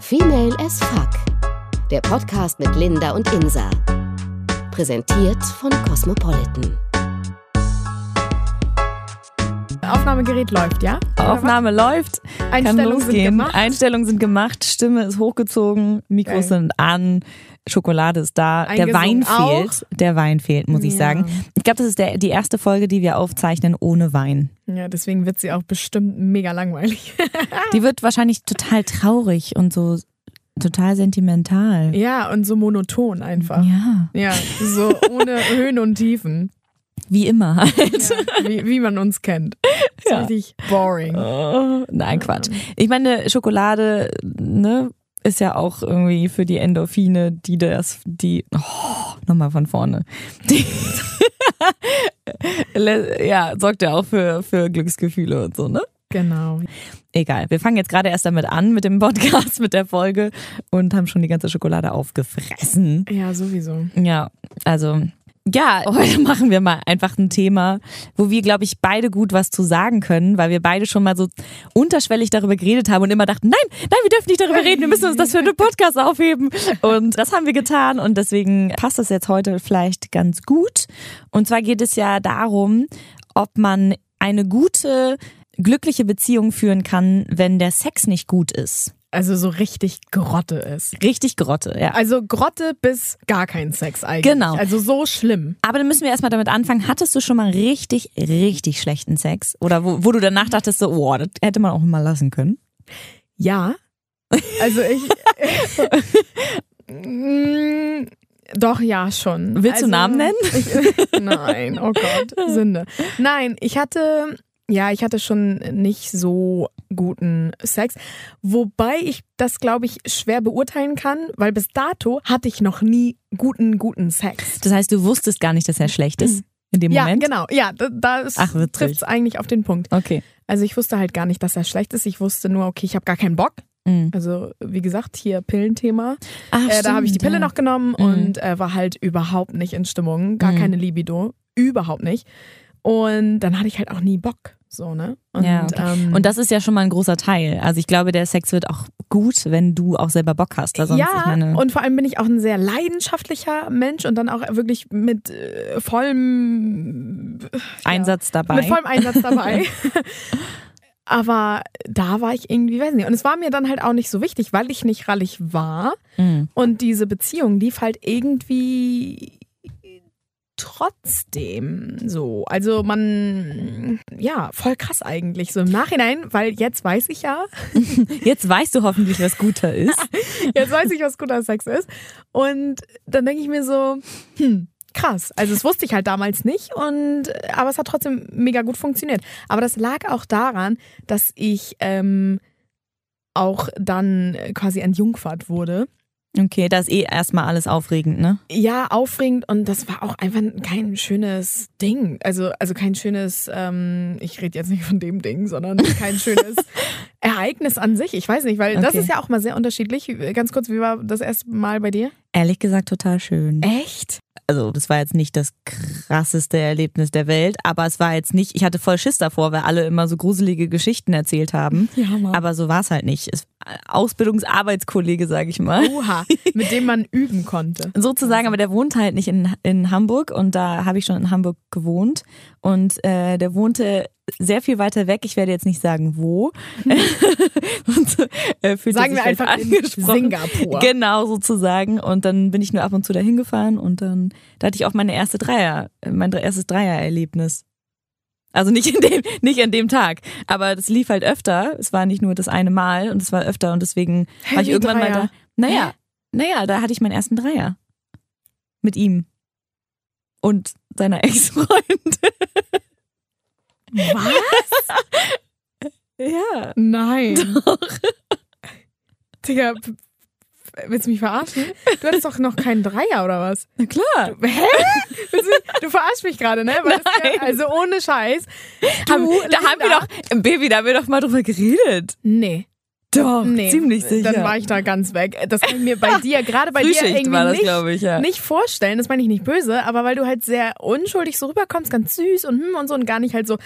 Female as Fuck. Der Podcast mit Linda und Insa. Präsentiert von Cosmopolitan. Aufnahmegerät läuft, ja? Oder Aufnahme läuft, kann Einstellungen sind gemacht. Einstellungen sind gemacht, Stimme ist hochgezogen, Mikros Geil. sind an, Schokolade ist da. Der Eingesungen Wein fehlt. Der Wein fehlt, muss ich Ja. sagen. Ich glaube, das ist der, die erste Folge, die wir aufzeichnen ohne Wein. Ja, deswegen wird sie auch bestimmt mega langweilig. Die wird wahrscheinlich total traurig und so total sentimental. ja, und so monoton einfach. Ja, Ja, so ohne Höhen und Tiefen. Wie immer halt. Ja, wie, wie man uns kennt. Ja. richtig boring. Oh, nein, Quatsch. Ich meine, Schokolade, ne, ist ja auch irgendwie für die Endorphine, die das, die, oh, nochmal von vorne. Die, ja, sorgt ja auch für, für Glücksgefühle und so, ne? Genau. Egal. Wir fangen jetzt gerade erst damit an mit dem Podcast, mit der Folge und haben schon die ganze Schokolade aufgefressen. Ja, sowieso. Ja, also ja, heute machen wir mal einfach ein Thema, wo wir, glaube ich, beide gut was zu sagen können, weil wir beide schon mal so unterschwellig darüber geredet haben und immer dachten, nein, nein, wir dürfen nicht darüber reden, wir müssen uns das für einen Podcast aufheben. Und das haben wir getan und deswegen passt das jetzt heute vielleicht ganz gut. Und zwar geht es ja darum, ob man eine gute, glückliche Beziehung führen kann, wenn der Sex nicht gut ist. Also so richtig Grotte ist. Richtig Grotte, ja. Also Grotte bis gar kein Sex eigentlich. Genau. Also so schlimm. Aber dann müssen wir erstmal damit anfangen. Hattest du schon mal richtig, richtig schlechten Sex? Oder wo, wo du danach dachtest, so, oh, das hätte man auch mal lassen können? Ja. Also ich. Doch, ja, schon. Willst du also, Namen nennen? Ich, nein, oh Gott, Sünde. Nein, ich hatte, ja, ich hatte schon nicht so guten Sex. Wobei ich das, glaube ich, schwer beurteilen kann, weil bis dato hatte ich noch nie guten, guten Sex. Das heißt, du wusstest gar nicht, dass er schlecht ist in dem Ja, Moment? genau. Ja, da, da Ach, witzig. trifft es eigentlich auf den Punkt. Okay. Also ich wusste halt gar nicht, dass er schlecht ist. Ich wusste nur, okay, ich habe gar keinen Bock. Mhm. Also wie gesagt, hier Pillenthema. Ach, Äh, da habe ich die Pille ja. noch genommen Mhm. und äh, war halt überhaupt nicht in Stimmung, gar Mhm. keine Libido, überhaupt nicht. Und dann hatte ich halt auch nie Bock, so ne. Und, Ja, ähm, Und das ist ja schon mal ein großer Teil. Also ich glaube, der Sex wird auch gut, wenn du auch selber Bock hast. Sonst, ja, meine, und vor allem bin ich auch ein sehr leidenschaftlicher Mensch und dann auch wirklich mit äh, vollem Einsatz dabei. Mit vollem Einsatz dabei. Aber da war ich irgendwie, weiß nicht. Und es war mir dann halt auch nicht so wichtig, weil ich nicht rallig war. Mhm. Und diese Beziehung lief halt irgendwie trotzdem so. Also man, ja, voll krass eigentlich. So im Nachhinein, weil jetzt weiß ich ja, Jetzt weißt du hoffentlich, was guter ist. jetzt weiß ich, was guter Sex ist. Und dann denke ich mir so, hm, krass. Also das wusste ich halt damals nicht und aber es hat trotzdem mega gut funktioniert. Aber das lag auch daran, dass ich ähm, auch dann quasi entjungfert wurde. Okay, das ist eh erstmal alles aufregend, ne? Ja, aufregend und das war auch einfach kein schönes Ding. Also, also kein schönes, ähm, ich rede jetzt nicht von dem Ding, sondern kein schönes Ereignis an sich. Ich weiß nicht, weil das Okay. ist ja auch mal sehr unterschiedlich. Ganz kurz, wie war das erste Mal bei dir? Ehrlich gesagt, total schön. Echt? also das war jetzt nicht das krasseste Erlebnis der Welt, aber es war jetzt nicht, ich hatte voll Schiss davor, weil alle immer so gruselige Geschichten erzählt haben. Ja, Mann. Aber so war es halt nicht. Es, Ausbildungsarbeitskollege, sage ich mal. Oha, mit dem man üben konnte. Sozusagen, aber der wohnt halt nicht in, in Hamburg und da habe ich schon in Hamburg gewohnt und äh, der wohnte sehr viel weiter weg. Ich werde jetzt nicht sagen, wo. und, äh, Sagen wir halt einfach in angesprochen. Singapur. Genau, sozusagen. Und dann bin ich nur ab und zu dahin gefahren und dann da hatte ich auch meine erste Dreier, mein erstes Dreiererlebnis. Also nicht in dem, nicht an dem Tag, aber das lief halt öfter. Es war nicht nur das eine Mal und es war öfter und deswegen Hä, war ich irgendwann mal Dreier? da. Naja, naja, da hatte ich meinen ersten Dreier mit ihm und seiner Ex-Freundin. Was? Ja. Nein. Doch. Digga, willst du mich verarschen? Du hattest doch noch keinen Dreier oder was? Na klar. Hä? Willst Du, du verarschst mich gerade, ne? Weil Nein. Ja, also ohne Scheiß. Haben, Du, da haben wir doch, Baby, da haben wir doch mal drüber geredet. Nee. Doch, nee. ziemlich sicher. Dann war ich da ganz weg. Das kann ich mir bei dir, gerade bei dir irgendwie war das, nicht, glaube ich, ja. nicht vorstellen. Das meine ich nicht böse, aber weil du halt sehr unschuldig so rüberkommst, ganz süß und hm und so und gar nicht halt so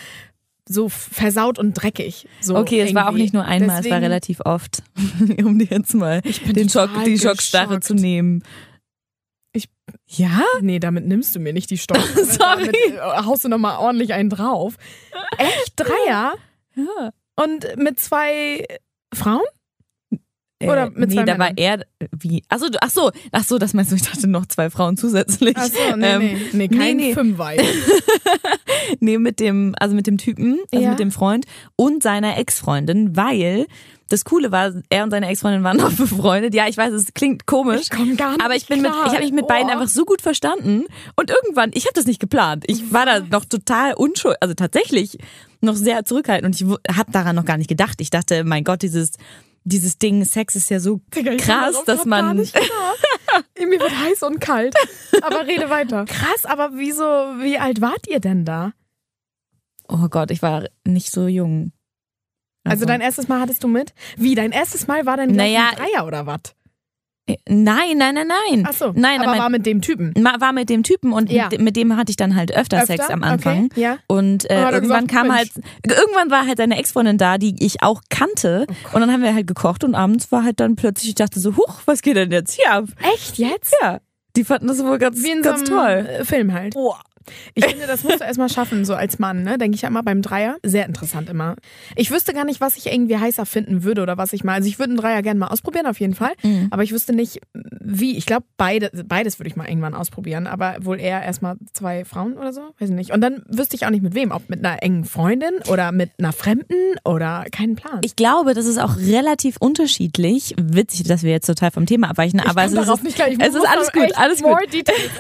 so versaut und dreckig. So Okay, es war auch irgendwie. nicht nur einmal, es war Deswegen- relativ oft, um dir jetzt mal den Schock, die Schockstarre zu nehmen. Ich- ja? Nee, damit nimmst du mir nicht die Stopp. Sorry. Damit äh, haust du nochmal ordentlich einen drauf. Echt? Dreier? Ja. Und mit zwei Frauen? Oder mit nee, zwei da war Männern? er wie. Achso, ach so, ach so, das meinst du, ich dachte noch zwei Frauen zusätzlich. Achso, nee, Ähm, nee. Nee, kein nee, nee. Nee, mit dem, also mit dem Typen, also Ja. mit dem Freund und seiner Ex-Freundin, weil das Coole war, er und seine Ex-Freundin waren noch befreundet. Ja, ich weiß, es klingt komisch. Ich komm gar nicht Aber ich bin mit, klar. ich habe mich mit beiden Oh. einfach so gut verstanden und irgendwann, ich habe das nicht geplant. Ich war da noch total unschuldig, also tatsächlich noch sehr zurückhaltend und ich habe daran noch gar nicht gedacht. Ich dachte, mein Gott, dieses dieses Ding Sex ist ja so Digga, krass, dass man. Mir wird heiß und kalt. Aber rede weiter. Krass, aber wieso, wie alt wart ihr denn da? Oh Gott, ich war nicht so jung. Also dein erstes Mal hattest du mit? Wie, dein erstes Mal war gleich Naja, Dreier oder was? Nein, nein, nein, nein. Ach so, nein, aber mein- war mit dem Typen. War mit dem Typen und Ja. mit, mit dem hatte ich dann halt öfter, Öfter? Sex am Anfang. Okay, ja. Und äh, irgendwann gesagt, kam halt, Mensch. irgendwann war halt seine Ex-Freundin da, die ich auch kannte. Oh und dann haben wir halt gekocht und abends war halt dann plötzlich, ich dachte so, huch, was geht denn jetzt hier ab? Echt jetzt? Ja, die fanden das wohl ganz, Wie in ganz so einem toll. äh, Film halt. Ich finde, das musst du erstmal schaffen, so als Mann, ne? Denke ich ja immer beim Dreier. Sehr interessant immer. Ich wüsste gar nicht, was ich irgendwie heißer finden würde oder was ich mal. Also ich würde einen Dreier gerne mal ausprobieren, auf jeden Fall. Mhm. Aber ich wüsste nicht, wie. Ich glaube, beide, beides würde ich mal irgendwann ausprobieren. Aber wohl eher erstmal zwei Frauen oder so. Weiß ich nicht. Und dann wüsste ich auch nicht mit wem. Ob mit einer engen Freundin oder mit einer Fremden oder keinen Plan. Ich glaube, das ist auch relativ unterschiedlich. Witzig, dass wir jetzt total vom Thema abweichen, aber es ist, nicht gleich. Ich es ist alles gut, alles gut. Details.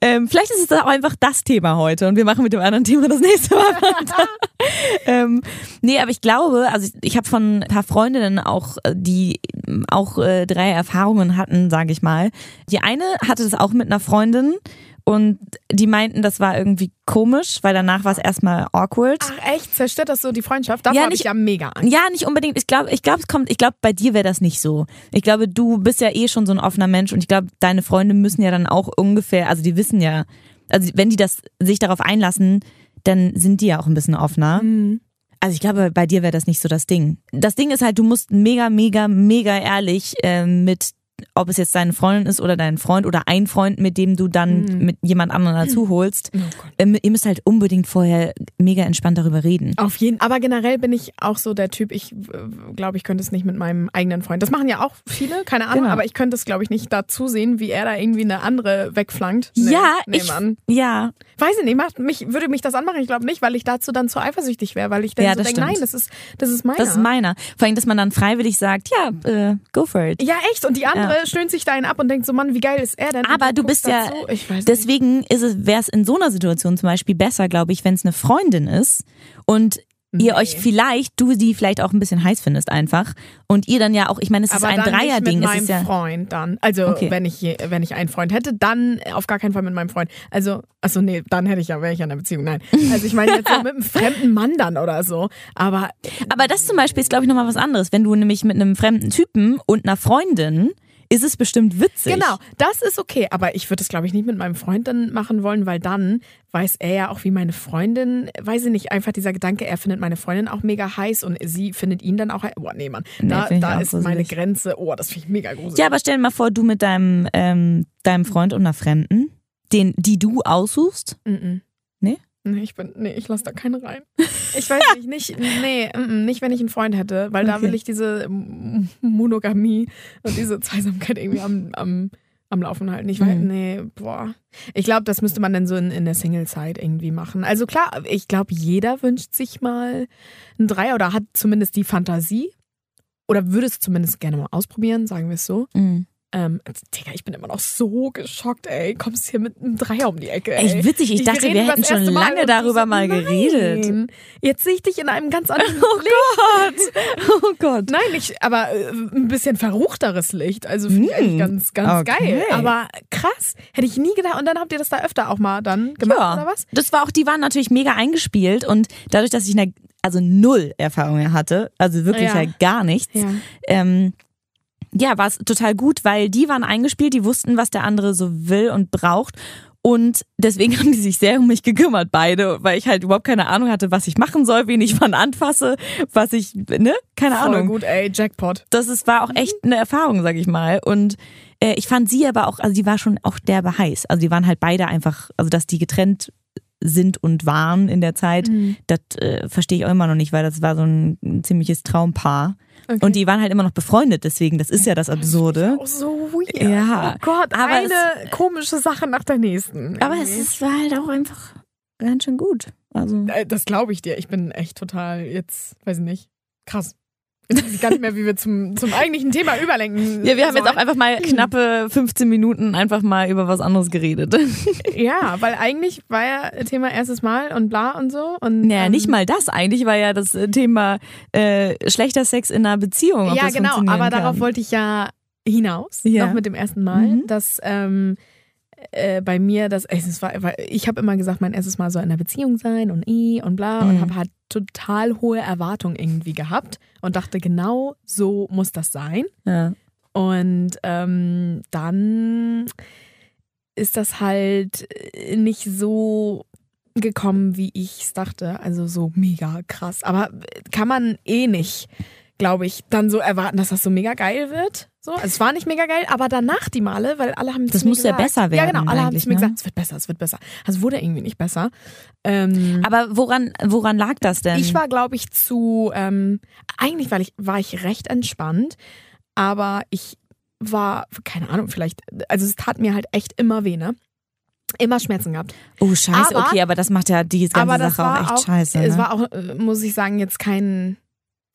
Ähm, vielleicht ist es auch einfach das Thema heute und wir machen mit dem anderen Thema das nächste Mal weiter. ähm, nee, aber ich glaube, also ich, ich habe von ein paar Freundinnen auch, äh, die auch äh, drei Erfahrungen hatten, sage ich mal. Die eine hatte das auch mit einer Freundin und die meinten, das war irgendwie komisch, weil danach war es erstmal awkward. Ach echt? Zerstört das so die Freundschaft? Davor Ja, hab ich nicht- ja mega Angst. Ja, nicht unbedingt. Ich glaube, ich glaube, es kommt. Ich glaube, bei dir wäre das nicht so. Ich glaube, du bist ja eh schon so ein offener Mensch und ich glaube, deine Freunde müssen ja dann auch ungefähr, also die wissen ja, also wenn die das sich darauf einlassen, dann sind die ja auch ein bisschen offener. Mhm. Also ich glaube, bei dir wäre das nicht so das Ding. Das Ding ist halt, du musst mega, mega, mega ehrlich ähm, mit, ob es jetzt deine Freundin ist oder dein Freund oder ein Freund, mit dem du dann Mhm. mit jemand anderen dazu holst. Oh. Ähm, ihr müsst halt unbedingt vorher mega entspannt darüber reden. Auf jeden Aber generell bin ich auch so der Typ, ich glaube, ich könnte es nicht mit meinem eigenen Freund. Das machen ja auch viele, keine Ahnung, Genau. aber ich könnte es, glaube ich, nicht dazu sehen, wie er da irgendwie eine andere wegflankt. Nee, ja, ich, Mann. ja, Weiß ich nicht, macht mich, würde mich das anmachen? Ich glaube nicht, weil ich dazu dann zu eifersüchtig wäre, weil ich dann Ja, so denke, nein, das ist, das ist meiner. Das ist meiner. Vor allem, dass man dann freiwillig sagt, ja, äh, go for it. ja, echt. Und die andere stöhnt sich da einen ab und denkt so, Mann, wie geil ist er denn? Aber du bist ja, weiß nicht. deswegen ist es, wäre es in so einer Situation zum Beispiel besser, glaube ich, wenn es eine Freundin ist und ihr Nee. euch vielleicht, du sie vielleicht auch ein bisschen heiß findest einfach und ihr dann ja auch, ich meine, es ist aber ein Dreierding, nicht es mit ist meinem ja, Freund dann. Also Okay. wenn ich wenn ich einen Freund hätte, dann auf gar keinen Fall mit meinem Freund. Also achso nee, dann hätte ich ja wäre ich ja in einer Beziehung. Nein, also ich meine jetzt so mit einem fremden Mann dann oder so. Aber aber das zum Beispiel ist, glaube ich, nochmal was anderes. Wenn du nämlich mit einem fremden Typen und einer Freundin, ist es bestimmt witzig. genau, das ist okay. Aber ich würde es glaube ich nicht mit meinem Freund dann machen wollen, weil dann weiß er ja auch wie meine Freundin. Weiß ich nicht, einfach dieser Gedanke, er findet meine Freundin auch mega heiß und sie findet ihn dann auch. heiß. Boah nee, Mann, Nee, da, da ist meine gruselig. Grenze. Oh, das finde ich mega gruselig. Ja, aber stell dir mal vor, du mit deinem, ähm, deinem Freund und einer Fremden, den, die du aussuchst. Mhm. Nee? Nee, ich bin, nee, ich lasse da keinen rein. Ich weiß nicht, nicht, nee, nicht, wenn ich einen Freund hätte, weil da Okay. will ich diese Monogamie und diese Zweisamkeit irgendwie am, am, am Laufen halten. Ich weiß, Mhm. nee, boah. Ich glaube, das müsste man dann so in, in der Single-Zeit irgendwie machen. Also klar, ich glaube, jeder wünscht sich mal einen Dreier oder hat zumindest die Fantasie. Oder würde es zumindest gerne mal ausprobieren, sagen wir es so. Mhm. Ähm, Digga, ich bin immer noch so geschockt, ey. Kommst hier mit einem Dreier um die Ecke, ey. Echt witzig, ich dachte, wir hätten schon lange darüber so, mal nein. geredet. Jetzt sehe ich dich in einem ganz anderen Oh Licht. Gott, oh Gott. Nein, nicht, aber äh, ein bisschen verruchteres Licht. Also finde ich Hm, ganz, ganz okay. geil. Aber krass, hätte ich nie gedacht. Und dann habt ihr das da öfter auch mal dann gemacht, Ja, oder was? das war auch, die waren natürlich mega eingespielt und dadurch, dass ich eine, also null Erfahrung hatte, also wirklich Ja. halt gar nichts, Ja. ähm, ja, war es total gut, weil die waren eingespielt, die wussten, was der andere so will und braucht. Und deswegen haben die sich sehr um mich gekümmert, beide, weil ich halt überhaupt keine Ahnung hatte, was ich machen soll, wen ich wann anfasse, was ich, ne? Keine Voll Ahnung. gut, ey, Jackpot. Das ist, war auch echt eine Erfahrung, sag ich mal. Und äh, ich fand sie aber auch, also die war schon auch derbe heiß. Also die waren halt beide einfach, also dass die getrennt sind und waren in der Zeit, Mhm. das äh, verstehe ich auch immer noch nicht, weil das war so ein, ein ziemliches Traumpaar. Okay. Und die waren halt immer noch befreundet, deswegen, das ist ja das Absurde. Auch so weird. Ja. Oh Gott, Aber eine komische Sache nach der nächsten. Aber es ist, war halt auch einfach ganz schön gut. Also. Äh, Das glaube ich dir. Ich bin echt total jetzt, weiß ich nicht, krass. Jetzt weiß ich gar nicht mehr, wie wir zum, zum eigentlichen Thema überlenken. Ja, wir haben jetzt auch sollen. einfach mal knappe 15 Minuten einfach mal über was anderes geredet. Ja, weil eigentlich war ja Thema erstes Mal und bla und so. Und, Naja, ähm, nicht mal das. Eigentlich war ja das äh, Thema äh, schlechter Sex in einer Beziehung. Ja, genau, aber darauf kann. wollte ich ja hinaus, Ja. noch mit dem ersten Mal, Mhm. dass ähm, äh, bei mir das, es war, ich habe immer gesagt, mein erstes Mal soll in einer Beziehung sein und eh und bla und Mhm. habe halt total hohe Erwartungen irgendwie gehabt und dachte, genau so muss das sein. Ja. Und ähm, dann ist das halt äh, nicht so gekommen, wie ich es dachte. Also so mega krass. Aber kann man eh nicht, glaube ich, dann so erwarten, dass das so mega geil wird. So, also es war nicht mega geil, aber danach die Male, weil alle haben Das muss ja besser Ja, werden genau, alle haben zu mir ne? gesagt, es wird besser, es wird besser. Also wurde irgendwie nicht besser. Ähm, Aber woran, woran lag das denn? ich war, glaube ich, zu, ähm, eigentlich war ich, war ich recht entspannt, aber ich war, keine Ahnung, vielleicht, also es tat mir halt echt immer weh, ne? Immer Schmerzen gehabt. oh, scheiße, aber- okay, aber das macht ja die ganze Sache auch echt auch, scheiße. Es ne? war auch, äh, muss ich sagen, jetzt kein,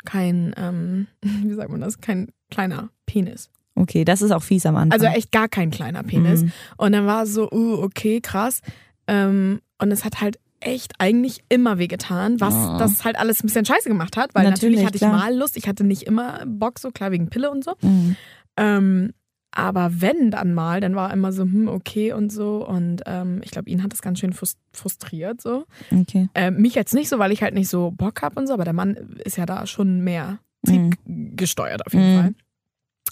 kein, ähm, wie sagt man das, kein kleiner Penis. okay, das ist auch fies am Anfang. Also echt gar kein kleiner Penis. Mhm. Und dann war es so, uh, okay, krass. Ähm, und es hat halt echt eigentlich immer wehgetan, was Oh. das halt alles ein bisschen scheiße gemacht hat, weil natürlich, Natürlich, hatte ich klar. mal Lust, ich hatte nicht immer Bock, so klar wegen Pille und so. Mhm. Ähm, aber wenn dann mal, dann war immer so, hm, okay und so. Und ähm, ich glaube, ihn hat das ganz schön frus- frustriert so. Okay. Ähm, mich jetzt nicht so, weil ich halt nicht so Bock habe und so, aber der Mann ist ja da schon mehr Mhm. triebgesteuert auf jeden Mhm. Fall.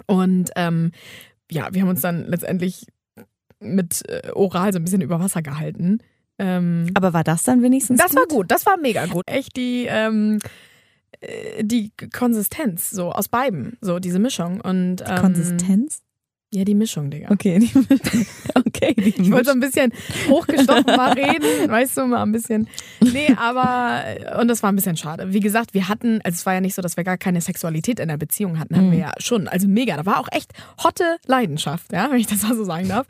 Und ähm, ja, wir haben uns dann letztendlich mit äh, Oral so ein bisschen über Wasser gehalten. Ähm, Aber war das dann wenigstens das gut? war gut, das war mega gut. Echt die, ähm, äh, die Konsistenz so aus beiden, so diese Mischung. Und, ähm, Konsistenz? Ja, die Mischung, Digga. Okay. Die, okay. Die Ich wollte so ein bisschen hochgestochen mal reden, weißt du, mal ein bisschen. Nee, aber, und das war ein bisschen schade. Wie gesagt, wir hatten, also es war ja nicht so, dass wir gar keine Sexualität in der Beziehung hatten, hatten wir ja schon. Also mega, da war auch echt hotte Leidenschaft, ja, wenn ich das mal so sagen darf.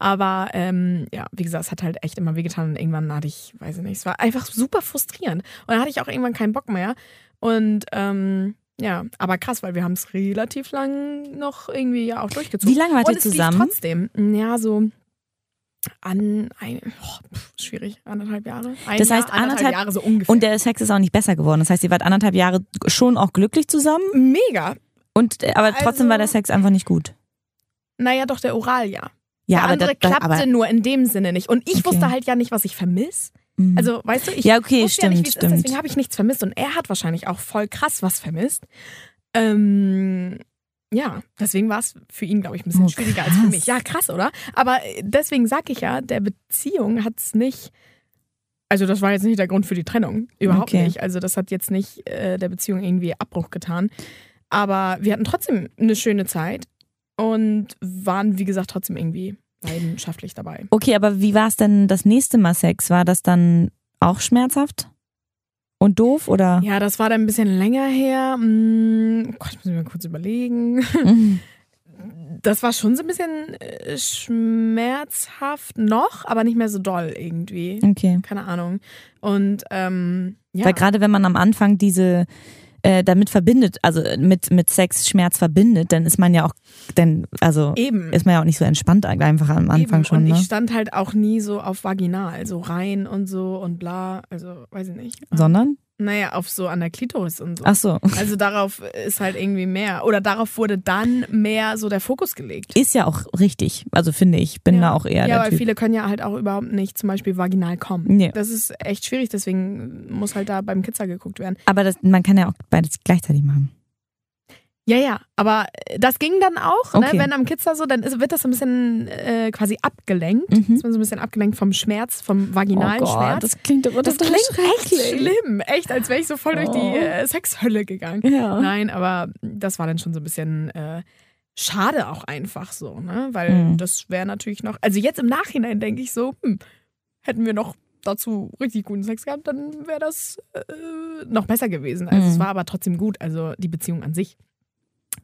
Aber ähm, ja, wie gesagt, es hat halt echt immer wehgetan und irgendwann hatte ich, weiß ich nicht, es war einfach super frustrierend. Und dann hatte ich auch irgendwann keinen Bock mehr. Und ähm, ja, aber krass, weil wir haben es relativ lang noch irgendwie ja auch durchgezogen. Wie lange wart ihr zusammen? trotzdem, ja, so an ein, oh, schwierig, anderthalb Jahre. Ein Das Jahr, heißt, anderthalb- Jahre so ungefähr. Und der Sex ist auch nicht besser geworden. Das heißt, ihr wart anderthalb Jahre schon auch glücklich zusammen, mega. und äh, aber trotzdem Also- war der Sex einfach nicht gut. Naja, doch der Oral ja. Ja, der aber andere das, klappte aber, nur in dem Sinne nicht. Und ich Okay. wusste halt ja nicht, was ich vermiss. Mhm. Also, weißt du, ich Ja, okay, wusste ja nicht, stimmt, wie es stimmt. ist, deswegen habe ich nichts vermisst. Und er hat wahrscheinlich auch voll krass was vermisst. Ähm, ja, deswegen war es für ihn, glaube ich, ein bisschen Oh, schwieriger als für mich. Ja, krass, oder? Aber äh, deswegen sage ich ja, der Beziehung hat es nicht. Also, das war jetzt nicht der Grund für die Trennung. Überhaupt Okay. nicht. Also, das hat jetzt nicht äh, der Beziehung irgendwie Abbruch getan. Aber wir hatten trotzdem eine schöne Zeit und waren, wie gesagt, trotzdem irgendwie leidenschaftlich dabei. Okay, aber wie war es denn das nächste Mal Sex? War das dann auch schmerzhaft? Und doof oder? Ja, das war dann ein bisschen länger her. Hm, oh Gott, muss ich mal kurz überlegen. Mhm. Das war schon so ein bisschen äh, schmerzhaft noch, aber nicht mehr so doll irgendwie. Okay. Keine Ahnung. Und ähm, ja. Weil gerade wenn man am Anfang diese äh, damit verbindet, also mit, mit Sex Schmerz verbindet, dann ist man ja auch, dann, also eben. ist man ja auch nicht so entspannt einfach am Anfang eben. schon, und ne? ich stand halt auch nie so auf vaginal, so rein und so und bla. Also, weiß ich nicht. Sondern? Naja, auf so an der Klitoris und so. Ach so. Also darauf ist halt irgendwie mehr. Oder darauf wurde dann mehr so der Fokus gelegt. Ist ja auch richtig. Also finde ich, bin ja. da auch eher Ja, weil Typ. viele können ja halt auch überhaupt nicht zum Beispiel vaginal kommen. Nee. Das ist echt schwierig, deswegen muss halt da beim Kitzer geguckt werden. Aber das, man kann ja auch beides gleichzeitig machen. Ja, ja, aber äh, das ging dann auch, Okay. ne? wenn am Kitzler so, dann ist, wird das so ein bisschen äh, quasi abgelenkt. Mhm. Ist man so ein bisschen abgelenkt vom Schmerz, vom vaginalen Schmerz. das klingt aber Das total klingt echt schlimm. Echt, als wäre ich so voll durch die Oh. äh, Sexhölle gegangen. Ja. Nein, aber das war dann schon so ein bisschen äh, schade auch einfach so, ne? Weil Mhm. das wäre natürlich noch. Also jetzt im Nachhinein denke ich so, hm, hätten wir noch dazu richtig guten Sex gehabt, dann wäre das äh, noch besser gewesen. Also Mhm. es war aber trotzdem gut, also die Beziehung an sich.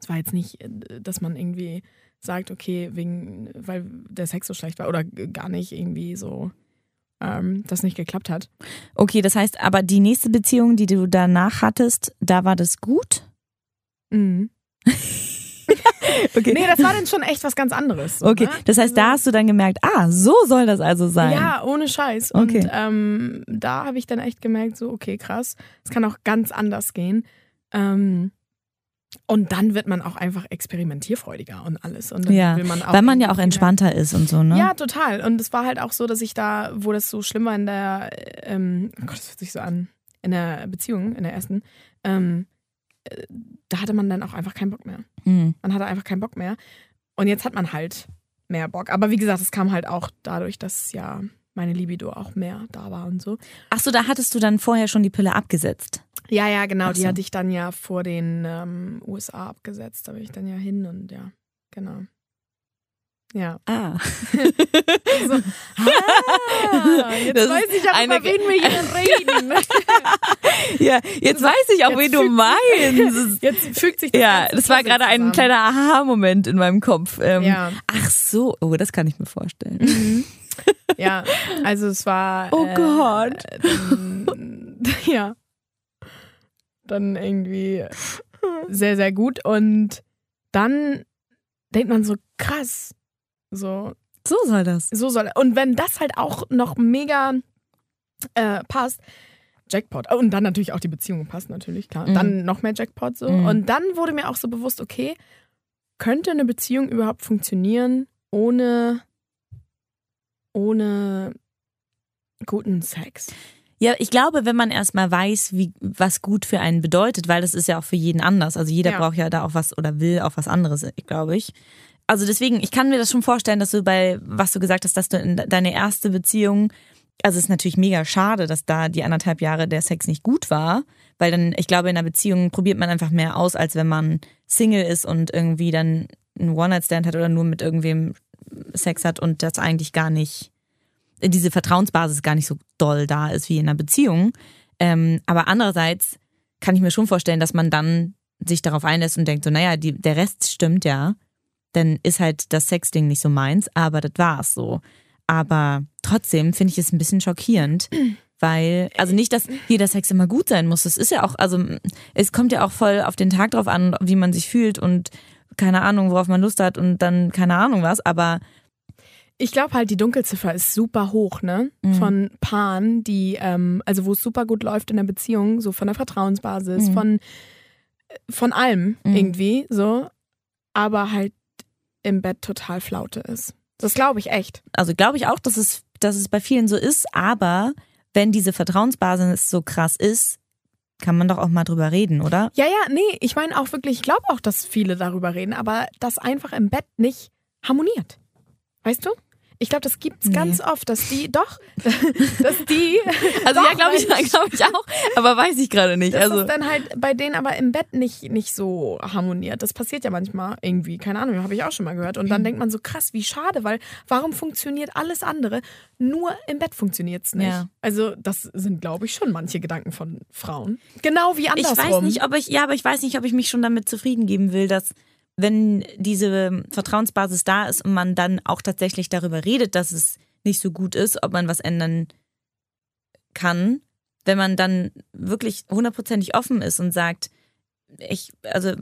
Es war jetzt nicht, äh, dass man irgendwie sagt, okay, wegen, weil der Sex so schlecht war oder gar nicht irgendwie so ähm, das nicht geklappt hat. Okay, das heißt, aber die nächste Beziehung, die du danach hattest, da war das gut? Mhm. Okay. Nee, das war dann schon echt was ganz anderes. So, Okay, ne? das heißt, da Also- hast du dann gemerkt, ah, so soll das also sein. Ja, ohne Scheiß. Und Okay. ähm, da habe ich dann echt gemerkt, so, okay, krass, es kann auch ganz anders gehen. Ähm, und dann wird man auch einfach experimentierfreudiger und alles. Und dann Ja, will man auch Weil man ja auch entspannter ist und so, ne? Ja, total. Und es war halt auch so, dass ich da, wo das so schlimm war in der, ähm, oh Gott, das hört sich so an, in der Beziehung, in der ersten, ähm, äh, da hatte man dann auch einfach keinen Bock mehr. Hm. Man hatte einfach keinen Bock mehr. Und jetzt hat man halt mehr Bock. Aber wie gesagt, es kam halt auch dadurch, dass ja meine Libido auch mehr da war und so. Ach so, da hattest du dann vorher schon die Pille abgesetzt. Ja, ja, genau. Ach Die so. hatte ich dann ja vor den ähm, USA abgesetzt. Da bin ich dann ja hin und ja, genau. Ja. Ah. So. Ah, jetzt Das weiß ich eine- über wen wir hier reden. ja, jetzt weiß ich auch, Jetzt wen du meinst. Jetzt fügt sich das Ja, das war gerade ein kleiner Aha-Moment in meinem Kopf. Ähm, Ja. Ach so, oh, das kann ich mir vorstellen. Mhm. Ja, also es war. Oh äh, Gott. Dann, ja. Dann irgendwie sehr, sehr gut. Und dann denkt man so, krass. So, So soll das. so soll. Und wenn das halt auch noch mega äh, passt, Jackpot. Und dann natürlich auch die Beziehung passt, natürlich, klar. Mhm. Dann noch mehr Jackpot so. Mhm. Und dann wurde mir auch so bewusst, okay, könnte eine Beziehung überhaupt funktionieren ohne, ohne guten Sex? Ja, ich glaube, wenn man erstmal weiß, wie, was gut für einen bedeutet, weil das ist ja auch für jeden anders. Also jeder Ja. braucht ja da auch was oder will auch was anderes, glaube ich. Also deswegen, ich kann mir das schon vorstellen, dass du bei, was du gesagt hast, dass du in de- deine erste Beziehung, also es ist natürlich mega schade, dass da die anderthalb Jahre der Sex nicht gut war, weil dann, ich glaube, in einer Beziehung probiert man einfach mehr aus, als wenn man Single ist und irgendwie dann einen One-Night-Stand hat oder nur mit irgendwem Sex hat und das eigentlich gar nicht diese Vertrauensbasis gar nicht so doll da ist wie in einer Beziehung. Ähm, aber andererseits kann ich mir schon vorstellen, dass man dann sich darauf einlässt und denkt, so, naja, die, der Rest stimmt ja. Dann ist halt das Sexding nicht so meins, aber das war's so. Aber trotzdem finde ich es ein bisschen schockierend, weil, also nicht, dass jeder Sex immer gut sein muss. Es ist ja auch, also es kommt ja auch voll auf den Tag drauf an, wie man sich fühlt und keine Ahnung, worauf man Lust hat und dann keine Ahnung was, aber Ich glaube halt, die Dunkelziffer ist super hoch, ne? Mhm. Von Paaren, die, ähm, also wo es super gut läuft in der Beziehung, so von der Vertrauensbasis, Mhm. von, von allem Mhm. irgendwie, so, aber halt im Bett total Flaute ist. Das glaube ich echt. also glaube ich auch, dass es, dass es bei vielen so ist, aber wenn diese Vertrauensbasis so krass ist, kann man doch auch mal drüber reden, oder? Ja, ja, nee, ich meine auch wirklich, ich glaube auch, dass viele darüber reden, aber das einfach im Bett nicht harmoniert. Weißt du? Ich glaube, das gibt's Nee. ganz oft, dass die, doch, dass die. Also doch, ja, glaube ich, weil glaube ich auch, aber weiß ich gerade nicht. Dass Also das dann halt bei denen aber im Bett nicht, nicht so harmoniert. Das passiert ja manchmal irgendwie, keine Ahnung, habe ich auch schon mal gehört. Mhm. Und dann denkt man so, krass, wie schade, weil warum funktioniert alles andere? Nur im Bett funktioniert's nicht. Ja. Also, das sind, glaube ich, schon manche Gedanken von Frauen. Genau wie ich andersrum. weiß nicht, ob ich, ja, aber ich weiß nicht, ob ich mich schon damit zufrieden geben will, dass wenn diese Vertrauensbasis da ist und man dann auch tatsächlich darüber redet, dass es nicht so gut ist, ob man was ändern kann, wenn man dann wirklich hundertprozentig offen ist und sagt, ich, also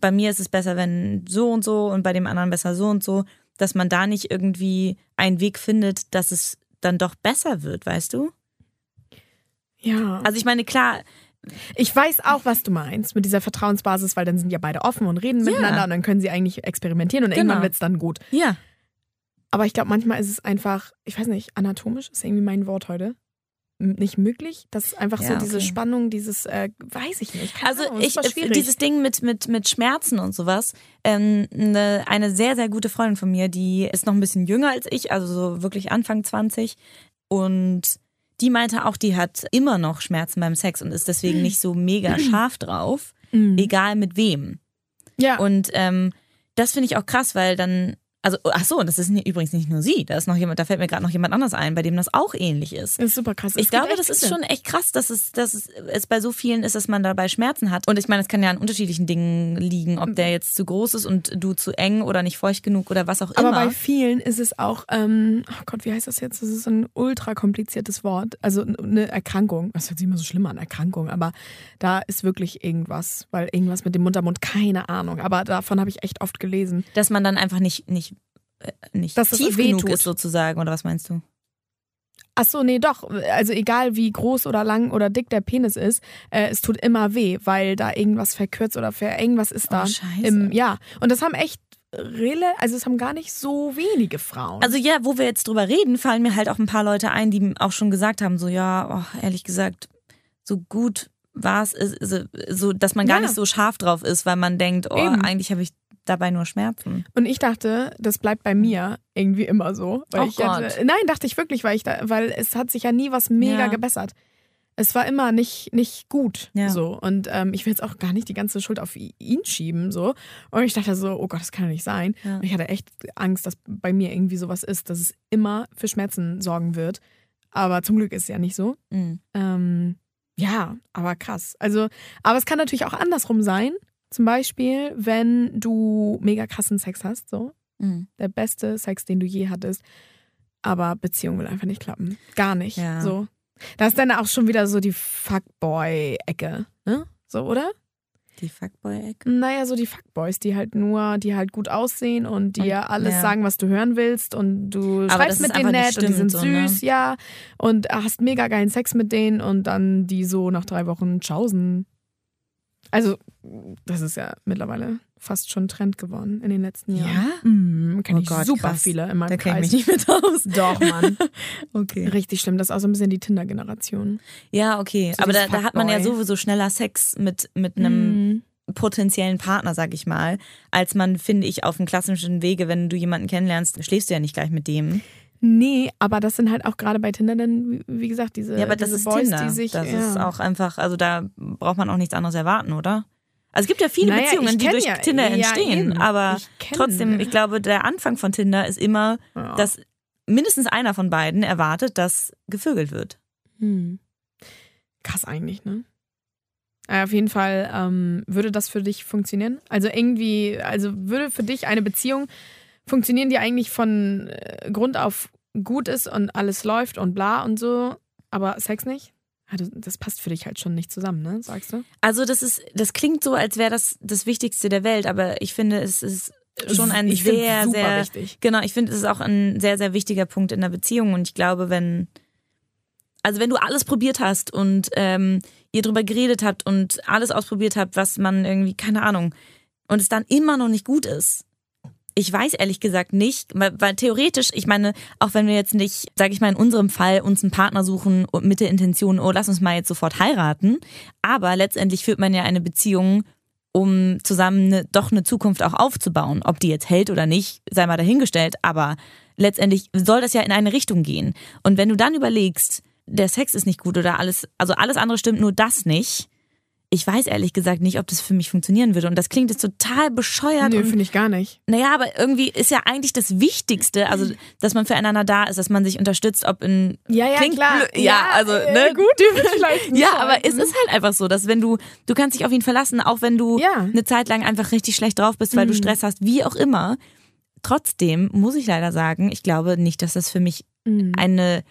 bei mir ist es besser, wenn so und so und bei dem anderen besser so und so, dass man da nicht irgendwie einen Weg findet, dass es dann doch besser wird, weißt du? Ja. Also ich meine, klar, Ich weiß auch, was du meinst mit dieser Vertrauensbasis, weil dann sind ja beide offen und reden Ja. miteinander und dann können sie eigentlich experimentieren und Genau. irgendwann wird's dann gut. ja, Aber ich glaube, manchmal ist es einfach, ich weiß nicht, anatomisch ist irgendwie mein Wort heute. nicht möglich. Das ist einfach so Ja, diese okay. Spannung, dieses, äh, weiß ich nicht. Also Ahnung, ich, dieses Ding mit, mit, mit Schmerzen und sowas. Ähm, eine, eine sehr, sehr gute Freundin von mir, die ist noch ein bisschen jünger als ich, also so wirklich Anfang 20. Und die meinte auch, die hat immer noch Schmerzen beim Sex und ist deswegen nicht so mega scharf drauf, Mhm. egal mit wem. ja. Und ähm, das finde ich auch krass, weil dann, also, ach so, und das ist übrigens nicht nur sie, da ist noch jemand, da fällt mir gerade noch jemand anders ein, bei dem das auch ähnlich ist. das ist super krass. Es Ich glaube, das ist schon echt krass, dass es, dass es, bei so vielen ist, dass man dabei Schmerzen hat. Und ich meine, es kann ja an unterschiedlichen Dingen liegen, ob der jetzt zu groß ist und du zu eng oder nicht feucht genug oder was auch Aber immer. bei vielen ist es auch, ähm, oh Gott, wie heißt das jetzt? Das ist ein ultra kompliziertes Wort. Also eine Erkrankung. Das hört sich immer so schlimm an, Erkrankung. Aber da ist wirklich irgendwas, weil irgendwas mit dem Muttermund, keine Ahnung. Aber davon habe ich echt oft gelesen. dass man dann einfach nicht, nicht, nicht Dass es tief genug tut. ist sozusagen, oder was meinst du? Ach so, nee, doch. Also egal wie groß oder lang oder dick der Penis ist, äh, es tut immer weh, weil da irgendwas verkürzt oder ver irgendwas ist da. Oh, scheiße. Im, ja, und das haben echt Rille, also es haben gar nicht so wenige Frauen. Also ja, wo wir jetzt drüber reden, fallen mir halt auch ein paar Leute ein, die auch schon gesagt haben, so ja, oh, ehrlich gesagt, so gut war es, so, dass man gar Ja. nicht so scharf drauf ist, weil man denkt, oh, Eben. eigentlich habe ich dabei nur Schmerzen. Und ich dachte, das bleibt bei mir irgendwie immer so. Weil Oh ich hatte, Gott. nein, dachte ich wirklich, weil ich da, weil es hat sich ja nie was mega Ja. gebessert. Es war immer nicht, nicht gut. Ja. So. Und ähm, ich will jetzt auch gar nicht die ganze Schuld auf ihn schieben. So. Und ich dachte so, oh Gott, das kann ja nicht sein. Ja. Und ich hatte echt Angst, dass bei mir irgendwie sowas ist, dass es immer für Schmerzen sorgen wird. Aber zum Glück ist es ja nicht so. Mhm. Ähm, ja, aber krass. Also, aber es kann natürlich auch andersrum sein. Zum Beispiel, wenn du mega krassen Sex hast, so Mhm. der beste Sex, den du je hattest, aber Beziehung will einfach nicht klappen. Gar nicht. Ja. So. Da ist dann auch schon wieder so die Fuckboy-Ecke, ne? So, oder? Die Fuckboy-Ecke. Naja, so die Fuckboys, die halt nur, die halt gut aussehen und dir alles ja. sagen, was du hören willst und du Aber schreibst mit denen nett und die sind stimmt, so, ne? süß, ja, und hast mega geilen Sex mit denen und dann die so nach drei Wochen tschausen. Also, das ist ja mittlerweile fast schon Trend geworden in den letzten Jahren. Mhm, kenn Oh ich Gott, super krass. viele in meinem Da kenne Kreis. ich mich nicht mit aus. Doch, Mann. Okay. Richtig schlimm. Das ist auch so ein bisschen die Tinder-Generation. Ja, okay. So Aber da, da hat man ja sowieso schneller Sex mit, mit einem Mhm. potenziellen Partner, sag ich mal, als man, finde ich, auf dem klassischen Wege, wenn du jemanden kennenlernst, schläfst du ja nicht gleich mit dem. Nee, aber das sind halt auch gerade bei Tinder dann, wie- gesagt, diese, Ja, aber das ist Boys, Tinder. die sich. das ja. ist auch einfach, also da braucht man auch nichts anderes erwarten, oder? Also es gibt ja viele Naja, Beziehungen, die durch ja- Tinder ja, entstehen, eben. aber Ich kenn- trotzdem, ich glaube, der Anfang von Tinder ist immer, dass mindestens einer von beiden erwartet, dass gevögelt wird. Hm. Krass eigentlich, ne? Äh, auf jeden Fall ähm, würde das für dich funktionieren. Also irgendwie, also würde für dich eine Beziehung funktionieren, die eigentlich von äh, Grund auf gut ist und alles läuft und bla und so, aber Sex nicht? Ja, das, passt für dich halt schon nicht zusammen, ne? Sagst du? Also das ist, das klingt so, als wäre das das Wichtigste der Welt, aber ich finde, es ist schon ein ich sehr, sehr wichtig. Genau, ich finde, es ist auch ein sehr, sehr wichtiger Punkt in der Beziehung und ich glaube, wenn, also wenn du alles probiert hast und ähm, ihr drüber geredet habt und alles ausprobiert habt, was man irgendwie, keine Ahnung, und es dann immer noch nicht gut ist. Ich weiß ehrlich gesagt nicht, weil, theoretisch, ich meine, auch wenn wir jetzt nicht, sage ich mal, in unserem Fall uns einen Partner suchen und mit der Intention, oh, lass uns mal jetzt sofort heiraten, aber letztendlich führt man ja eine Beziehung, um zusammen eine, doch eine Zukunft auch aufzubauen. Ob die jetzt hält oder nicht, sei mal dahingestellt, aber letztendlich soll das ja in eine Richtung gehen. Und wenn du dann überlegst, der Sex ist nicht gut oder alles, also alles andere stimmt, nur das nicht. Ich weiß ehrlich gesagt nicht, ob das für mich funktionieren würde. Und das klingt jetzt total bescheuert. Nö, und finde ich gar nicht. naja, aber irgendwie ist ja eigentlich das Wichtigste, also dass man füreinander da ist, dass man sich unterstützt, ob in Ja, ja, Klingt klar. blöd. Ja, also, äh, ne? Gut, vielleicht. ja, aber es ist halt einfach so, dass wenn du, du kannst dich auf ihn verlassen, auch wenn du Ja. eine Zeit lang einfach richtig schlecht drauf bist, weil du Mhm. Stress hast, wie auch immer. Trotzdem muss ich leider sagen, ich glaube nicht, dass das für mich Mhm. eine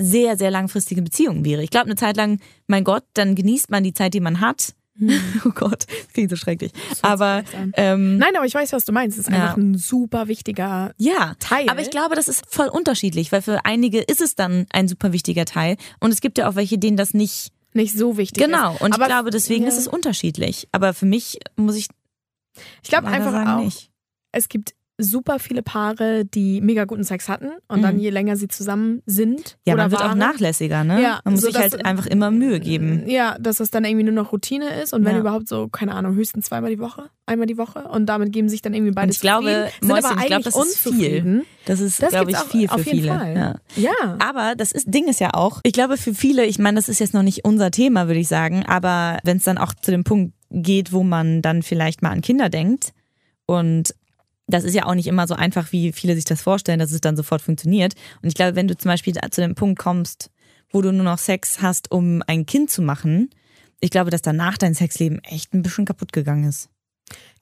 sehr, sehr langfristige Beziehung wäre. Ich glaube, eine Zeit lang, mein Gott, dann genießt man die Zeit, die man hat. Oh Gott, das klingt so schrecklich. Aber ähm, Nein, aber ich weiß, was du meinst. Es ist Ja. einfach ein super wichtiger ja, Teil. Aber ich glaube, das ist voll unterschiedlich, weil für einige ist es dann ein super wichtiger Teil. Und es gibt ja auch welche, denen das nicht. nicht so wichtig Genau. ist. Und aber ich glaube, deswegen ja. ist es unterschiedlich. Aber für mich muss ich Ich glaube einfach auch, nicht. es gibt super viele Paare, die mega guten Sex hatten und Mhm. dann je länger sie zusammen sind Ja, oder man wird auch nachlässiger, ne? Ja, man muss so sich halt einfach immer Mühe geben. Ja, dass es dann irgendwie nur noch Routine ist und wenn Ja. überhaupt so, keine Ahnung, höchstens zweimal die Woche, einmal die Woche und damit geben sich dann irgendwie beide Und ich glaube, sind Mäuschen, aber ich glaube, das ist viel. Das ist, Das glaube ich, viel für viele. Ja. Ja. Aber das ist, Ding ist ja auch, ich glaube für viele, ich meine, das ist jetzt noch nicht unser Thema, würde ich sagen, aber wenn es dann auch zu dem Punkt geht, wo man dann vielleicht mal an Kinder denkt und das ist ja auch nicht immer so einfach, wie viele sich das vorstellen, dass es dann sofort funktioniert. Und ich glaube, wenn du zum Beispiel zu dem Punkt kommst, wo du nur noch Sex hast, um ein Kind zu machen, ich glaube, dass danach dein Sexleben echt ein bisschen kaputt gegangen ist.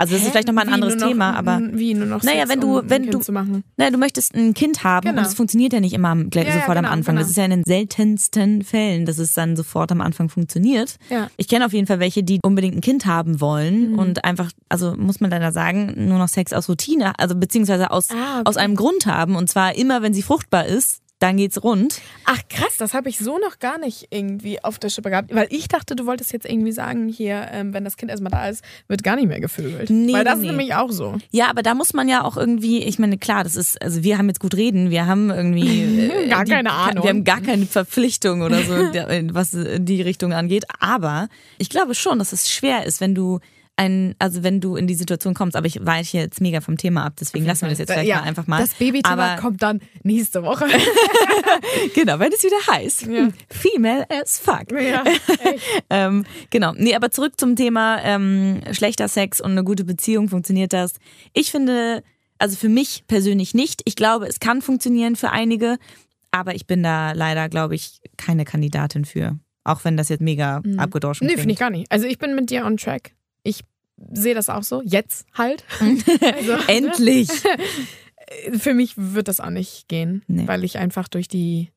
Also das ist Hä? vielleicht nochmal ein Wie, anderes noch- Thema, aber Wie nur noch Naja, Sex, wenn du- um wenn du- zu machen. na, du möchtest ein Kind haben Genau. und es funktioniert ja nicht immer am- gleich Ja, ja, sofort am genau, Anfang. Das genau. ist ja in den seltensten Fällen, dass es dann sofort am Anfang funktioniert. Ja. Ich kenne auf jeden Fall welche, die unbedingt ein Kind haben wollen Mhm. und einfach, also muss man leider sagen, nur noch Sex aus Routine, also beziehungsweise aus, Ah, okay. aus einem Grund haben und zwar immer, wenn sie fruchtbar ist, dann geht's rund. Ach krass, das habe ich so noch gar nicht irgendwie auf der Schippe gehabt. Weil ich dachte, du wolltest jetzt irgendwie sagen, hier, ähm, wenn das Kind erstmal da ist, wird gar nicht mehr gevögelt. Nee, weil das nee, ist nämlich auch so. Ja, aber da muss man ja auch irgendwie, ich meine, klar, das ist, also wir haben jetzt gut reden, wir haben irgendwie äh, Gar keine Ahnung. Wir haben gar keine Verpflichtung oder so, der- was die Richtung angeht. Aber ich glaube schon, dass es schwer ist, wenn du ein, also wenn du in die Situation kommst, aber ich weiche jetzt mega vom Thema ab, deswegen lassen wir das jetzt vielleicht ja, mal einfach mal. Das Babythema kommt dann nächste Woche. genau, wenn es wieder heißt. Ja. Female as fuck. ja, Ähm, genau. Nee, aber zurück zum Thema ähm, schlechter Sex und eine gute Beziehung. Funktioniert das? Ich finde, also für mich persönlich nicht. Ich glaube, es kann funktionieren für einige, aber ich bin da leider, glaube ich, keine Kandidatin für. Auch wenn das jetzt mega Mhm. abgedroschen Nee, klingt. finde ich gar nicht. Also ich bin mit dir on track. Ich sehe das auch so. Jetzt halt. also, Endlich! Für mich wird das auch nicht gehen, Nee. weil ich einfach durch die,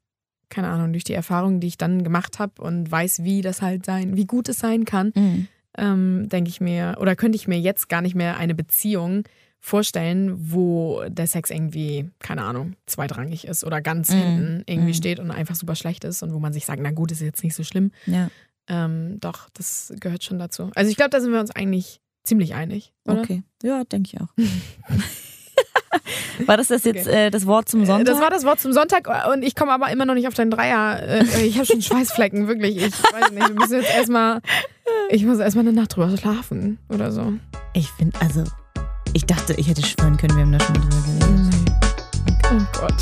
keine Ahnung, durch die Erfahrungen, die ich dann gemacht habe und weiß, wie das halt sein, wie gut es sein kann, Mhm. ähm, denke ich mir, oder könnte ich mir jetzt gar nicht mehr eine Beziehung vorstellen, wo der Sex irgendwie, keine Ahnung, zweitrangig ist oder ganz Mhm. hinten irgendwie Mhm. steht und einfach super schlecht ist und wo man sich sagt, na gut, ist jetzt nicht so schlimm. Ja, Ähm, doch, das gehört schon dazu. Also ich glaube, da sind wir uns eigentlich ziemlich einig, oder? okay. Ja, denke ich auch. War das das jetzt äh, das Wort zum Äh, Sonntag? Das war das Wort zum Sonntag und ich komme aber immer noch nicht auf deinen Dreier. Äh, Ich habe schon Schweißflecken, wirklich. Ich weiß nicht, wir müssen jetzt erstmal, ich muss erstmal eine Nacht drüber schlafen oder so. ich finde, also, ich dachte, ich hätte schwören können, wir haben da schon drüber geredet. Oh Gott.